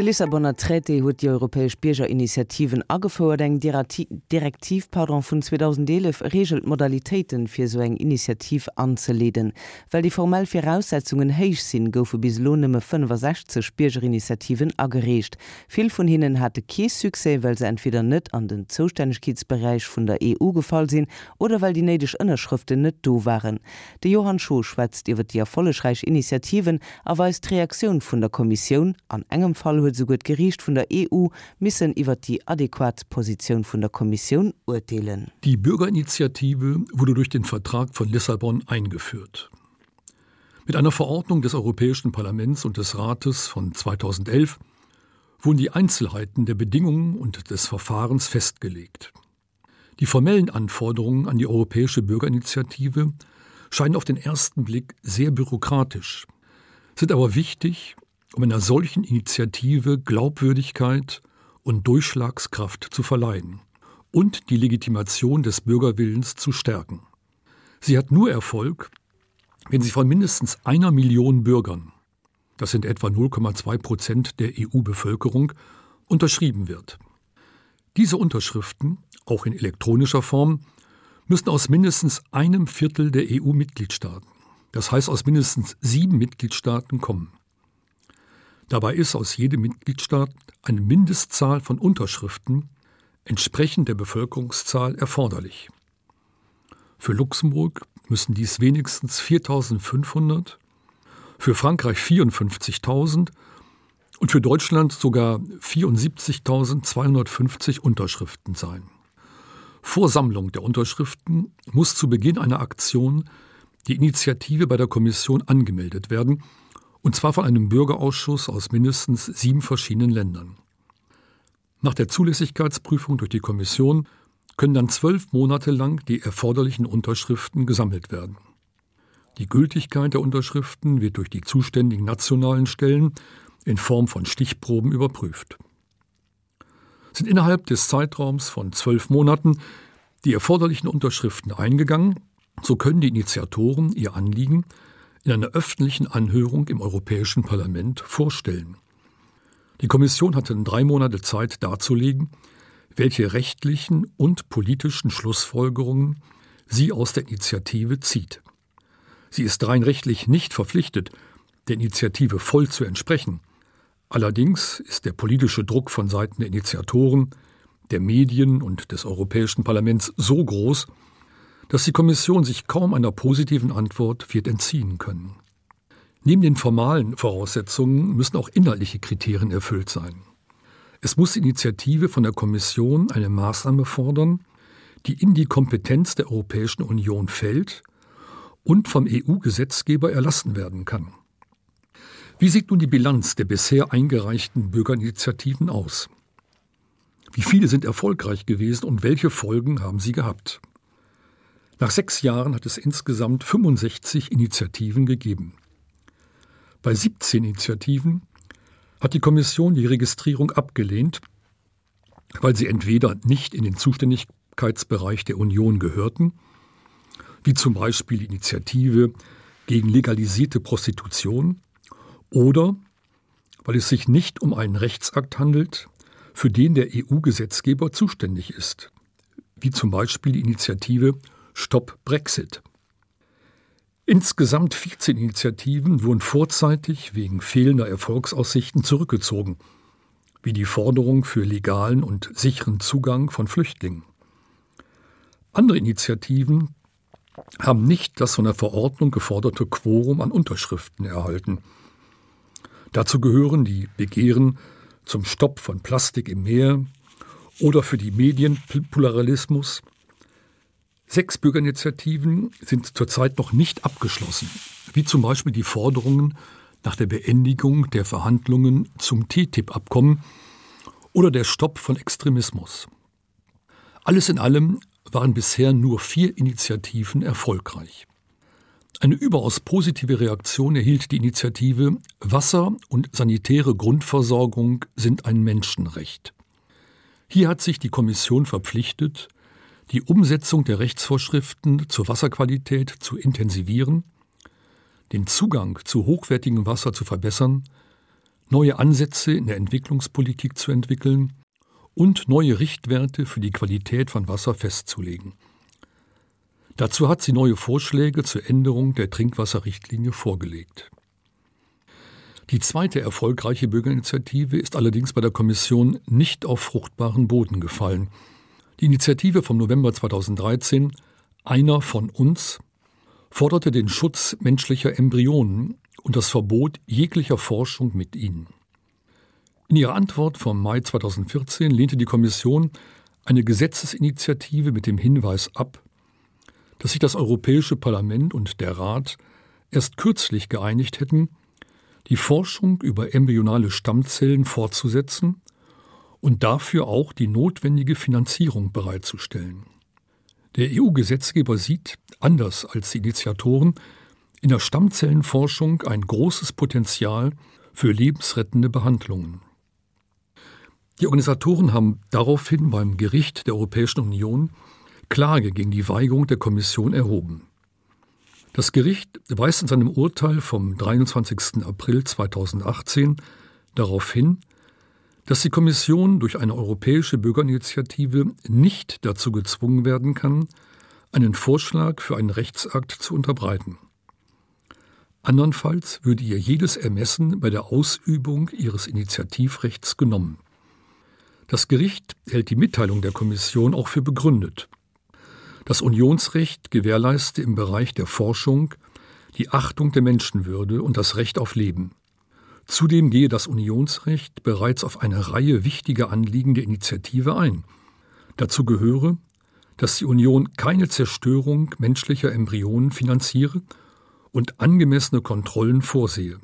De Lissabonner Trete huet die europäesch Biergerinitiativen agefoer eng Direktivpardon vun 2011 regelt Modalitäten fir so eng Initiativ anzuleden. Well die formell Voraussetzungen héich sinn goufe bis Lohnëmme 560 Biergerinitiativen agerecht. Vill vun hinnen hatte Keesuse, well se entweder net an den Zostännegkeitsbereich vun der EU gefall sinn oder weil die nedech ënnerschrifte net do waren. De Johann Scho schwätzt iwwer die erfollegreich Initiativen erweist Reaktion vun der Kommission an engem Fall huet so gut gerieicht vun der EU missen iwwer die adäquat Position vun der Kommission urteilen. Die Bürgerinitiative wurde durch den Vertrag von Lissabon eingeführt. Mit einer Verordnung des Europäischen Parlaments und des Rates von 2011 wurden die Einzelheiten der Bedingungen und des Verfahrens festgelegt. Die formellen Anforderungen an die Europäische Bürgerinitiative scheinen auf den ersten Blick sehr bürokratisch, sind aber wichtig, um einer solchen Initiative Glaubwürdigkeit und Durchschlagskraft zu verleihen und die Legitimation des Bürgerwillens zu stärken. Sie hat nur Erfolg, wenn sie von mindestens einer Million Bürgern, das sind etwa 0,2 Prozent der EU-Bevölkerung, unterschrieben wird. Diese Unterschriften, auch in elektronischer Form, müssen aus mindestens einem Viertel der EU-Mitgliedstaaten, das heißt aus mindestens sieben Mitgliedstaaten kommen. Dabei ist aus jedem Mitgliedstaat eine Mindestzahl von Unterschriften entsprechend der Bevölkerungszahl erforderlich. Für Luxemburg müssen dies wenigstens 4500, für Frankreich 54.000 und für Deutschland sogar 74.250 Unterschriften sein. Vor Sammlung der Unterschriften muss zu Beginn einer Aktion die Initiative bei der Kommission angemeldet werden, und zwar von einem Bürgerausschuss aus mindestens sieben verschiedenen Ländern. Nach der Zulässigkeitsprüfung durch die Kommission können dann zwölf Monate lang die erforderlichen Unterschriften gesammelt werden. Die Gültigkeit der Unterschriften wird durch die zuständigen nationalen Stellen in Form von Stichproben überprüft. Sind innerhalb des Zeitraums von zwölf Monaten die erforderlichen Unterschriften eingegangen, so können die Initiatoren ihr Anliegen in einer öffentlichen Anhörung im Europäischen Parlament vorstellen. Die Kommission hatte drei Monate Zeit darzulegen, welche rechtlichen und politischen Schlussfolgerungen sie aus der Initiative zieht. Sie ist rein rechtlich nicht verpflichtet, der Initiative voll zu entsprechen. Allerdings ist der politische Druck von Seiten der Initiatoren, der Medien und des Europäischen Parlaments so groß, dass die Kommission sich kaum einer positiven Antwort wird entziehen können. Neben den formalen Voraussetzungen müssen auch inhaltliche Kriterien erfüllt sein. Es muss Initiative von der Kommission eine Maßnahme fordern, die in die Kompetenz der Europäischen Union fällt und vom EU-Gesetzgeber erlassen werden kann. Wie sieht nun die Bilanz der bisher eingereichten Bürgerinitiativen aus? Wie viele sind erfolgreich gewesen und welche Folgen haben sie gehabt? Nach sechs Jahren hat es insgesamt 65 Initiativen gegeben. Bei 17 Initiativen hat die Kommission die Registrierung abgelehnt, weil sie entweder nicht in den Zuständigkeitsbereich der Union gehörten, wie zum Beispiel die Initiative gegen legalisierte Prostitution, oder weil es sich nicht um einen Rechtsakt handelt, für den der EU-Gesetzgeber zuständig ist, wie zum Beispiel die Initiative Stopp Brexit. Insgesamt 14 Initiativen wurden vorzeitig wegen fehlender Erfolgsaussichten zurückgezogen, wie die Forderung für legalen und sicheren Zugang von Flüchtlingen. Andere Initiativen haben nicht das von der Verordnung geforderte Quorum an Unterschriften erhalten. Dazu gehören die Begehren zum Stopp von Plastik im Meer oder für die Medienpluralismus, Sechs Bürgerinitiativen sind zurzeit noch nicht abgeschlossen, wie zum Beispiel die Forderungen nach der Beendigung der Verhandlungen zum TTIP-Abkommen oder der Stopp von Extremismus. Alles in allem waren bisher nur vier Initiativen erfolgreich. Eine überaus positive Reaktion erhielt die Initiative Wasser und sanitäre Grundversorgung sind ein Menschenrecht. Hier hat sich die Kommission verpflichtet, die Umsetzung der Rechtsvorschriften zur Wasserqualität zu intensivieren, den Zugang zu hochwertigem Wasser zu verbessern, neue Ansätze in der Entwicklungspolitik zu entwickeln und neue Richtwerte für die Qualität von Wasser festzulegen. Dazu hat sie neue Vorschläge zur Änderung der Trinkwasserrichtlinie vorgelegt. Die zweite erfolgreiche Bürgerinitiative ist allerdings bei der Kommission nicht auf fruchtbaren Boden gefallen. Die Initiative vom November 2013 Einer von uns forderte den Schutz menschlicher Embryonen und das Verbot jeglicher Forschung mit ihnen. In ihrer Antwort vom Mai 2014 lehnte die Kommission eine Gesetzesinitiative mit dem Hinweis ab, dass sich das Europäische Parlament und der Rat erst kürzlich geeinigt hätten, die Forschung über embryonale Stammzellen fortzusetzen und dafür auch die notwendige Finanzierung bereitzustellen. Der EU-Gesetzgeber sieht, anders als die Initiatoren, in der Stammzellenforschung ein großes Potenzial für lebensrettende Behandlungen. Die Organisatoren haben daraufhin beim Gericht der Europäischen Union Klage gegen die Weigerung der Kommission erhoben. Das Gericht weist in seinem Urteil vom 23. April 2018 darauf hin, dass die Kommission durch eine europäische Bürgerinitiative nicht dazu gezwungen werden kann, einen Vorschlag für einen Rechtsakt zu unterbreiten. Andernfalls würde ihr jedes Ermessen bei der Ausübung ihres Initiativrechts genommen. Das Gericht hält die Mitteilung der Kommission auch für begründet. Das Unionsrecht gewährleiste im Bereich der Forschung die Achtung der Menschenwürde und das Recht auf Leben. Zudem gehe das Unionsrecht bereits auf eine Reihe wichtiger Anliegen der Initiative ein. Dazu gehöre, dass die Union keine Zerstörung menschlicher Embryonen finanziere und angemessene Kontrollen vorsehe.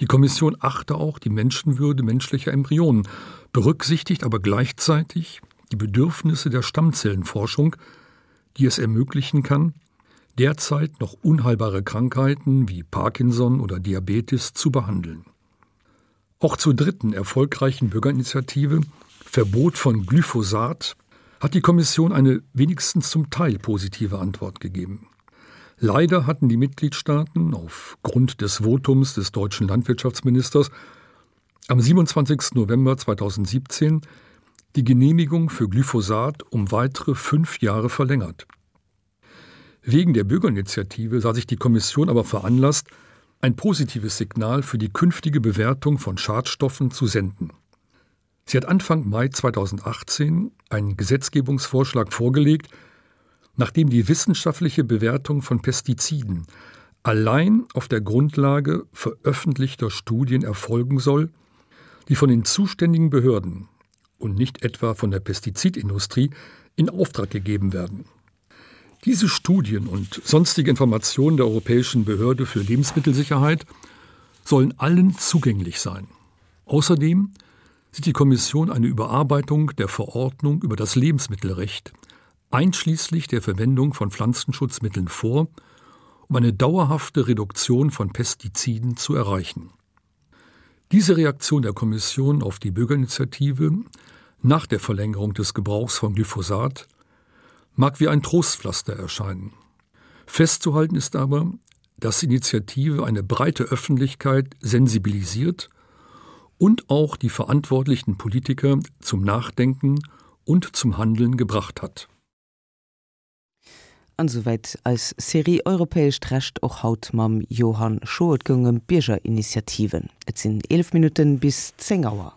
Die Kommission achte auch die Menschenwürde menschlicher Embryonen, berücksichtigt aber gleichzeitig die Bedürfnisse der Stammzellenforschung, die es ermöglichen kann, derzeit noch unheilbare Krankheiten wie Parkinson oder Diabetes zu behandeln. Auch zur dritten erfolgreichen Bürgerinitiative Verbot von Glyphosat hat die Kommission eine wenigstens zum Teil positive Antwort gegeben. Leider hatten die Mitgliedstaaten aufgrund des Votums des deutschen Landwirtschaftsministers am 27. November 2017 die Genehmigung für Glyphosat um weitere fünf Jahre verlängert. Wegen der Bürgerinitiative sah sich die Kommission aber veranlasst, ein positives Signal für die künftige Bewertung von Schadstoffen zu senden. Sie hat Anfang Mai 2018 einen Gesetzgebungsvorschlag vorgelegt, nachdem die wissenschaftliche Bewertung von Pestiziden allein auf der Grundlage veröffentlichter Studien erfolgen soll, die von den zuständigen Behörden und nicht etwa von der Pestizidindustrie in Auftrag gegeben werden. Diese Studien und sonstige Informationen der Europäischen Behörde für Lebensmittelsicherheit sollen allen zugänglich sein. Außerdem sieht die Kommission eine Überarbeitung der Verordnung über das Lebensmittelrecht, einschließlich der Verwendung von Pflanzenschutzmitteln vor, um eine dauerhafte Reduktion von Pestiziden zu erreichen. Diese Reaktion der Kommission auf die Bürgerinitiative nach der Verlängerung des Gebrauchs von Glyphosat mag wie ein Trostpflaster erscheinen. Festzuhalten ist aber, dass Initiative eine breite Öffentlichkeit sensibilisiert und auch die verantwortlichen Politiker zum Nachdenken und zum Handeln gebracht hat. Ansoweit als Serie europäisch recht och haut mam Johann Schoetgungem Bierger Initiativen. Et sind 11 Minuten bis 10 Auer.